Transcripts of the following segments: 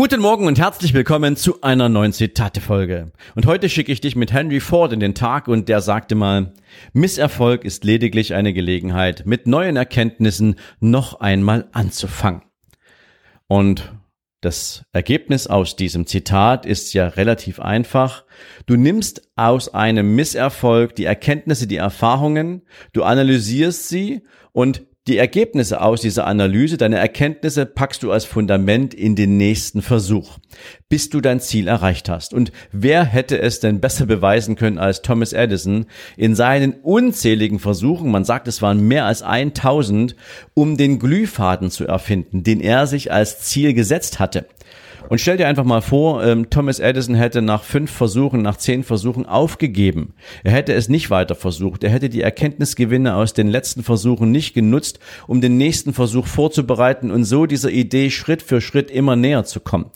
Guten Morgen und herzlich willkommen zu einer neuen Zitate-Folge. Und heute schicke ich dich mit Henry Ford in den Tag und der sagte mal, Misserfolg ist lediglich eine Gelegenheit, mit neuen Erkenntnissen noch einmal anzufangen. Und das Ergebnis aus diesem Zitat ist ja relativ einfach. Du nimmst aus einem Misserfolg die Erkenntnisse, die Erfahrungen, du analysierst sie und die Ergebnisse aus dieser Analyse, deine Erkenntnisse packst du als Fundament in den nächsten Versuch, bis du dein Ziel erreicht hast. Und wer hätte es denn besser beweisen können als Thomas Edison in seinen unzähligen Versuchen, man sagt es waren mehr als 1000, um den Glühfaden zu erfinden, den er sich als Ziel gesetzt hatte. Und stell dir einfach mal vor, ähm, Thomas Edison hätte nach fünf Versuchen, nach zehn Versuchen aufgegeben. Er hätte es nicht weiter versucht. Er hätte die Erkenntnisgewinne aus den letzten Versuchen nicht genutzt, um den nächsten Versuch vorzubereiten und so dieser Idee Schritt für Schritt immer näher zu kommen.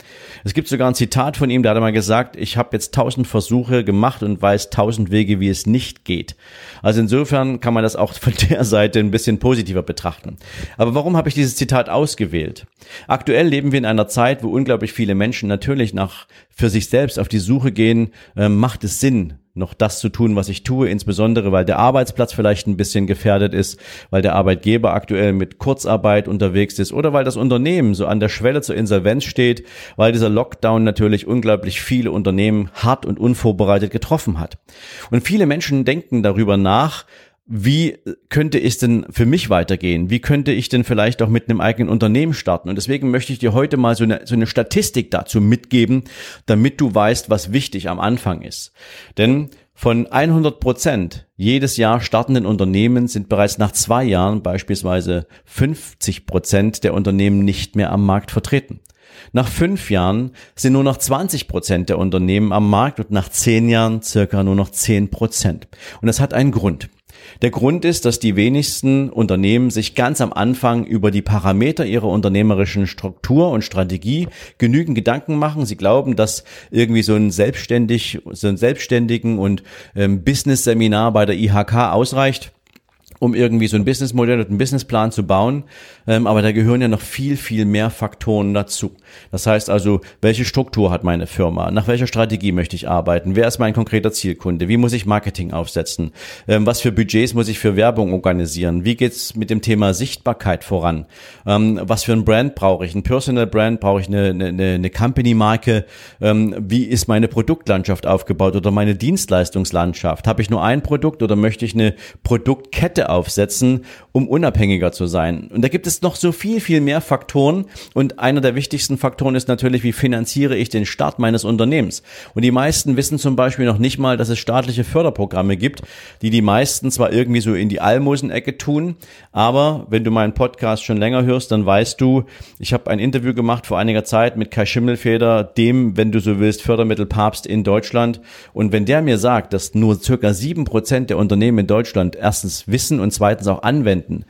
Es gibt sogar ein Zitat von ihm, da hat er mal gesagt, ich habe jetzt tausend Versuche gemacht und weiß tausend Wege, wie es nicht geht. Also insofern kann man das auch von der Seite ein bisschen positiver betrachten. Aber warum habe ich dieses Zitat ausgewählt? Aktuell leben wir in einer Zeit, wo unglaublich viel viele Menschen natürlich nach für sich selbst auf die Suche gehen, äh, macht es Sinn, noch das zu tun, was ich tue, insbesondere weil der Arbeitsplatz vielleicht ein bisschen gefährdet ist, weil der Arbeitgeber aktuell mit Kurzarbeit unterwegs ist oder weil das Unternehmen so an der Schwelle zur Insolvenz steht, weil dieser Lockdown natürlich unglaublich viele Unternehmen hart und unvorbereitet getroffen hat. Und viele Menschen denken darüber nach, wie könnte es denn für mich weitergehen? Wie könnte ich denn vielleicht auch mit einem eigenen Unternehmen starten? Und deswegen möchte ich dir heute mal so eine, so eine Statistik dazu mitgeben, damit du weißt, was wichtig am Anfang ist. Denn von 100 Prozent jedes Jahr startenden Unternehmen sind bereits nach zwei Jahren beispielsweise 50 Prozent der Unternehmen nicht mehr am Markt vertreten. Nach fünf Jahren sind nur noch 20 Prozent der Unternehmen am Markt und nach zehn Jahren circa nur noch 10 Prozent. Und das hat einen Grund. Der Grund ist, dass die wenigsten Unternehmen sich ganz am Anfang über die Parameter ihrer unternehmerischen Struktur und Strategie genügend Gedanken machen. Sie glauben, dass irgendwie so ein selbstständig, so ein selbstständigen und ähm, Business-Seminar bei der IHK ausreicht um irgendwie so ein Businessmodell und einen Businessplan zu bauen. Ähm, aber da gehören ja noch viel, viel mehr Faktoren dazu. Das heißt also, welche Struktur hat meine Firma? Nach welcher Strategie möchte ich arbeiten? Wer ist mein konkreter Zielkunde? Wie muss ich Marketing aufsetzen? Ähm, was für Budgets muss ich für Werbung organisieren? Wie geht's mit dem Thema Sichtbarkeit voran? Ähm, was für ein Brand brauche ich? Ein Personal Brand? Brauche ich eine, eine, eine Company-Marke? Ähm, wie ist meine Produktlandschaft aufgebaut oder meine Dienstleistungslandschaft? Habe ich nur ein Produkt oder möchte ich eine Produktkette aufsetzen, um unabhängiger zu sein. Und da gibt es noch so viel, viel mehr Faktoren. Und einer der wichtigsten Faktoren ist natürlich, wie finanziere ich den Start meines Unternehmens. Und die meisten wissen zum Beispiel noch nicht mal, dass es staatliche Förderprogramme gibt, die die meisten zwar irgendwie so in die Almosenecke tun, aber wenn du meinen Podcast schon länger hörst, dann weißt du, ich habe ein Interview gemacht vor einiger Zeit mit Kai Schimmelfeder, dem, wenn du so willst, Fördermittelpapst in Deutschland. Und wenn der mir sagt, dass nur circa sieben Prozent der Unternehmen in Deutschland erstens wissen und zweitens auch anwenden,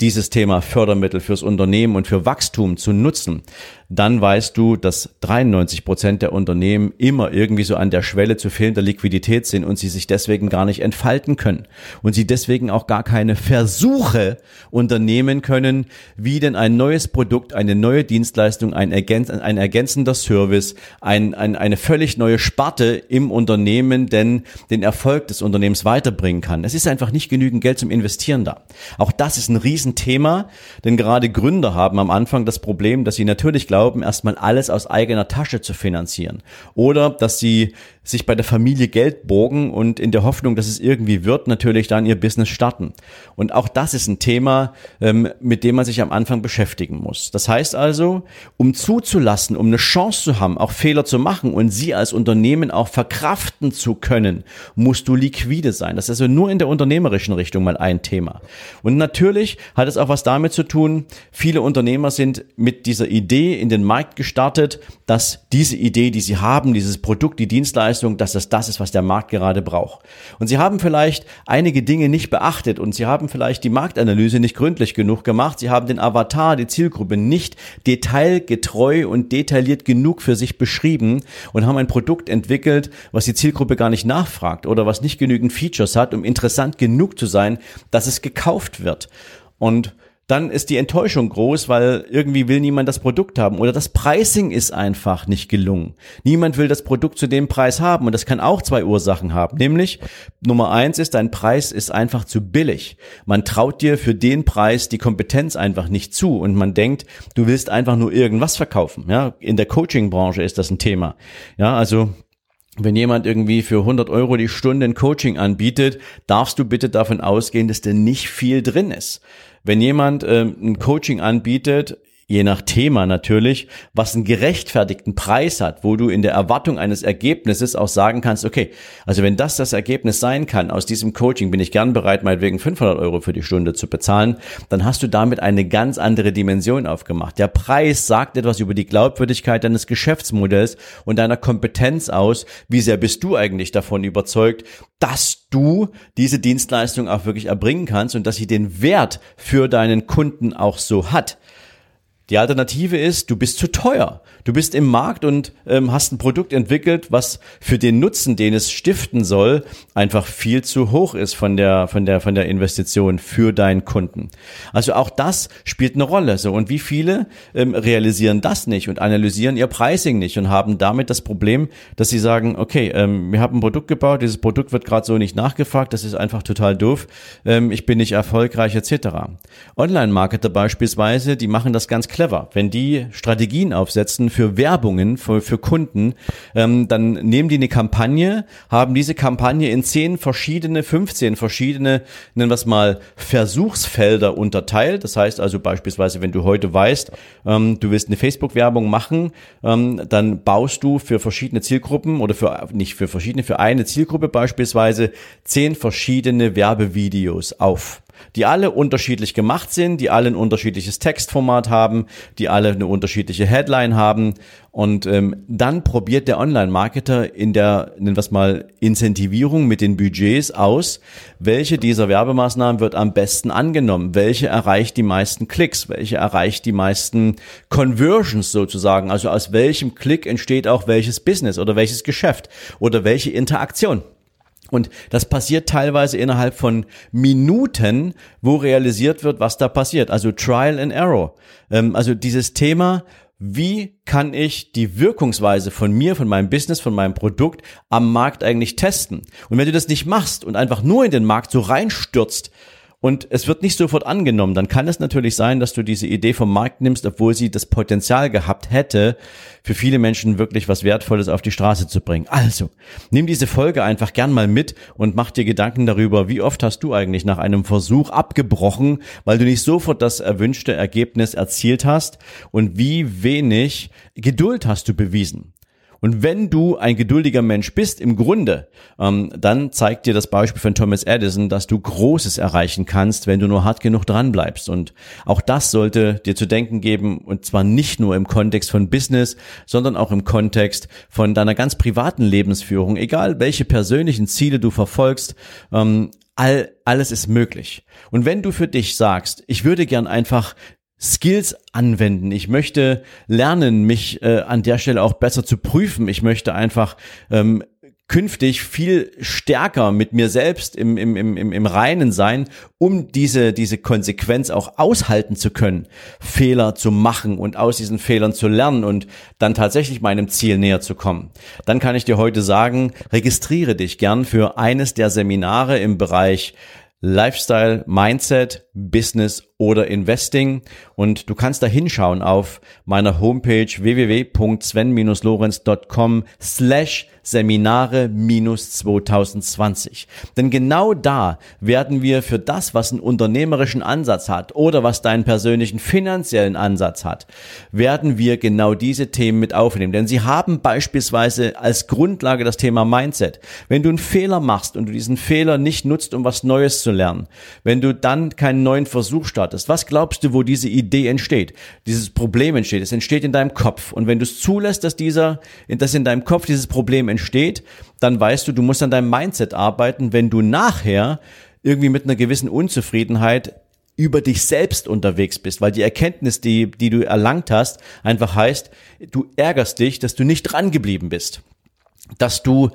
dieses Thema Fördermittel fürs Unternehmen und für Wachstum zu nutzen, dann weißt du, dass 93 Prozent der Unternehmen immer irgendwie so an der Schwelle zu fehlender Liquidität sind und sie sich deswegen gar nicht entfalten können und sie deswegen auch gar keine Versuche unternehmen können, wie denn ein neues Produkt, eine neue Dienstleistung, ein, ergänz ein ergänzender Service, ein, ein, eine völlig neue Sparte im Unternehmen denn den Erfolg des Unternehmens weiterbringen kann. Es ist einfach nicht genügend Geld zum Investieren da. Auch das ist ein Riesenthema, denn gerade Gründer haben am Anfang das Problem, dass sie natürlich glauben, glauben, erstmal alles aus eigener Tasche zu finanzieren. Oder dass sie sich bei der Familie Geld borgen und in der Hoffnung, dass es irgendwie wird, natürlich dann ihr Business starten. Und auch das ist ein Thema, ähm, mit dem man sich am Anfang beschäftigen muss. Das heißt also, um zuzulassen, um eine Chance zu haben, auch Fehler zu machen und sie als Unternehmen auch verkraften zu können, musst du liquide sein. Das ist also nur in der unternehmerischen Richtung mal ein Thema. Und natürlich hat es auch was damit zu tun, viele Unternehmer sind mit dieser Idee in den Markt gestartet, dass diese Idee, die sie haben, dieses Produkt, die Dienstleistung, Dienstleistung, dass das das ist, was der Markt gerade braucht. Und Sie haben vielleicht einige Dinge nicht beachtet und Sie haben vielleicht die Marktanalyse nicht gründlich genug gemacht. Sie haben den Avatar, die Zielgruppe nicht detailgetreu und detailliert genug für sich beschrieben und haben ein Produkt entwickelt, was die Zielgruppe gar nicht nachfragt oder was nicht genügend Features hat, um interessant genug zu sein, dass es gekauft wird. Und dann ist die Enttäuschung groß, weil irgendwie will niemand das Produkt haben oder das Pricing ist einfach nicht gelungen. Niemand will das Produkt zu dem Preis haben und das kann auch zwei Ursachen haben. Nämlich Nummer eins ist, dein Preis ist einfach zu billig. Man traut dir für den Preis die Kompetenz einfach nicht zu und man denkt, du willst einfach nur irgendwas verkaufen. Ja, in der Coaching-Branche ist das ein Thema. Ja, also wenn jemand irgendwie für 100 Euro die Stunde ein Coaching anbietet, darfst du bitte davon ausgehen, dass da nicht viel drin ist. Wenn jemand ähm, ein Coaching anbietet, je nach Thema natürlich, was einen gerechtfertigten Preis hat, wo du in der Erwartung eines Ergebnisses auch sagen kannst, okay, also wenn das das Ergebnis sein kann, aus diesem Coaching bin ich gern bereit, meinetwegen 500 Euro für die Stunde zu bezahlen, dann hast du damit eine ganz andere Dimension aufgemacht. Der Preis sagt etwas über die Glaubwürdigkeit deines Geschäftsmodells und deiner Kompetenz aus, wie sehr bist du eigentlich davon überzeugt, dass du diese Dienstleistung auch wirklich erbringen kannst und dass sie den Wert für deinen Kunden auch so hat. Die Alternative ist, du bist zu teuer. Du bist im Markt und ähm, hast ein Produkt entwickelt, was für den Nutzen, den es stiften soll, einfach viel zu hoch ist von der von der von der Investition für deinen Kunden. Also auch das spielt eine Rolle. So und wie viele ähm, realisieren das nicht und analysieren ihr Pricing nicht und haben damit das Problem, dass sie sagen, okay, ähm, wir haben ein Produkt gebaut, dieses Produkt wird gerade so nicht nachgefragt, das ist einfach total doof, ähm, ich bin nicht erfolgreich etc. Online-Marketer beispielsweise, die machen das ganz clever. Wenn die Strategien aufsetzen für Werbungen, für, für Kunden, ähm, dann nehmen die eine Kampagne, haben diese Kampagne in zehn verschiedene, 15 verschiedene, nennen wir es mal, Versuchsfelder unterteilt. Das heißt also beispielsweise, wenn du heute weißt, ähm, du willst eine Facebook-Werbung machen, ähm, dann baust du für verschiedene Zielgruppen oder für, nicht für verschiedene, für eine Zielgruppe beispielsweise zehn verschiedene Werbevideos auf die alle unterschiedlich gemacht sind, die alle ein unterschiedliches Textformat haben, die alle eine unterschiedliche Headline haben. Und ähm, dann probiert der Online-Marketer in der, nennen wir es mal, Incentivierung mit den Budgets aus, welche dieser Werbemaßnahmen wird am besten angenommen, welche erreicht die meisten Klicks, welche erreicht die meisten Conversions sozusagen, also aus welchem Klick entsteht auch welches Business oder welches Geschäft oder welche Interaktion. Und das passiert teilweise innerhalb von Minuten, wo realisiert wird, was da passiert. Also Trial and Error. Ähm, also dieses Thema, wie kann ich die Wirkungsweise von mir, von meinem Business, von meinem Produkt am Markt eigentlich testen? Und wenn du das nicht machst und einfach nur in den Markt so reinstürzt, und es wird nicht sofort angenommen, dann kann es natürlich sein, dass du diese Idee vom Markt nimmst, obwohl sie das Potenzial gehabt hätte, für viele Menschen wirklich was Wertvolles auf die Straße zu bringen. Also, nimm diese Folge einfach gern mal mit und mach dir Gedanken darüber, wie oft hast du eigentlich nach einem Versuch abgebrochen, weil du nicht sofort das erwünschte Ergebnis erzielt hast und wie wenig Geduld hast du bewiesen. Und wenn du ein geduldiger Mensch bist, im Grunde, ähm, dann zeigt dir das Beispiel von Thomas Edison, dass du Großes erreichen kannst, wenn du nur hart genug dran bleibst. Und auch das sollte dir zu denken geben, und zwar nicht nur im Kontext von Business, sondern auch im Kontext von deiner ganz privaten Lebensführung, egal welche persönlichen Ziele du verfolgst. Ähm, all, alles ist möglich. Und wenn du für dich sagst, ich würde gern einfach Skills anwenden. Ich möchte lernen, mich äh, an der Stelle auch besser zu prüfen. Ich möchte einfach ähm, künftig viel stärker mit mir selbst im, im, im, im Reinen sein, um diese, diese Konsequenz auch aushalten zu können, Fehler zu machen und aus diesen Fehlern zu lernen und dann tatsächlich meinem Ziel näher zu kommen. Dann kann ich dir heute sagen, registriere dich gern für eines der Seminare im Bereich Lifestyle, Mindset, Business oder Investing. Und du kannst da hinschauen auf meiner Homepage www.sven-lorenz.com slash Seminare minus 2020. Denn genau da werden wir für das, was einen unternehmerischen Ansatz hat oder was deinen persönlichen finanziellen Ansatz hat, werden wir genau diese Themen mit aufnehmen. Denn sie haben beispielsweise als Grundlage das Thema Mindset. Wenn du einen Fehler machst und du diesen Fehler nicht nutzt, um was Neues zu lernen, wenn du dann keinen neuen Versuch startest, was glaubst du, wo diese Idee entsteht? Dieses Problem entsteht. Es entsteht in deinem Kopf. Und wenn du es zulässt, dass dieser, dass in deinem Kopf dieses Problem entsteht, dann weißt du, du musst an deinem Mindset arbeiten, wenn du nachher irgendwie mit einer gewissen Unzufriedenheit über dich selbst unterwegs bist, weil die Erkenntnis, die, die du erlangt hast, einfach heißt, du ärgerst dich, dass du nicht dran geblieben bist dass du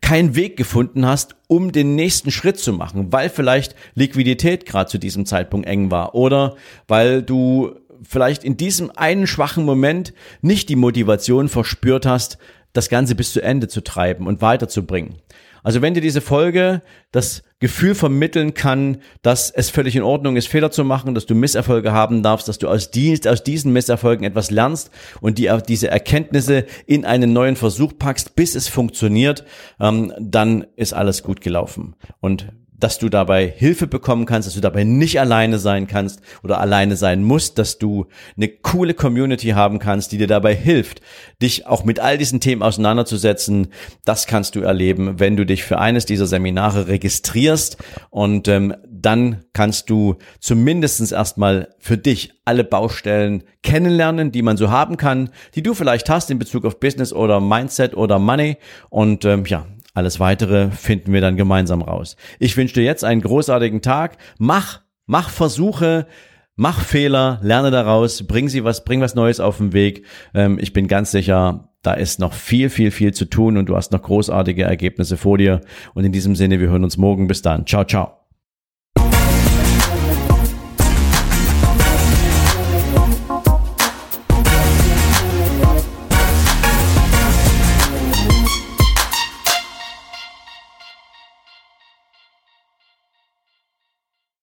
keinen Weg gefunden hast, um den nächsten Schritt zu machen, weil vielleicht Liquidität gerade zu diesem Zeitpunkt eng war oder weil du vielleicht in diesem einen schwachen Moment nicht die Motivation verspürt hast, das Ganze bis zu Ende zu treiben und weiterzubringen. Also wenn dir diese Folge das Gefühl vermitteln kann, dass es völlig in Ordnung ist, Fehler zu machen, dass du Misserfolge haben darfst, dass du aus, Dienst, aus diesen Misserfolgen etwas lernst und die, diese Erkenntnisse in einen neuen Versuch packst, bis es funktioniert, ähm, dann ist alles gut gelaufen. Und dass du dabei Hilfe bekommen kannst, dass du dabei nicht alleine sein kannst oder alleine sein musst, dass du eine coole Community haben kannst, die dir dabei hilft, dich auch mit all diesen Themen auseinanderzusetzen. Das kannst du erleben, wenn du dich für eines dieser Seminare registrierst und ähm, dann kannst du zumindestens erstmal für dich alle Baustellen kennenlernen, die man so haben kann, die du vielleicht hast in Bezug auf Business oder Mindset oder Money und ähm, ja, alles weitere finden wir dann gemeinsam raus. Ich wünsche dir jetzt einen großartigen Tag. Mach, mach Versuche, mach Fehler, lerne daraus, bring sie was, bring was Neues auf den Weg. Ähm, ich bin ganz sicher, da ist noch viel, viel, viel zu tun und du hast noch großartige Ergebnisse vor dir. Und in diesem Sinne, wir hören uns morgen. Bis dann. Ciao, ciao.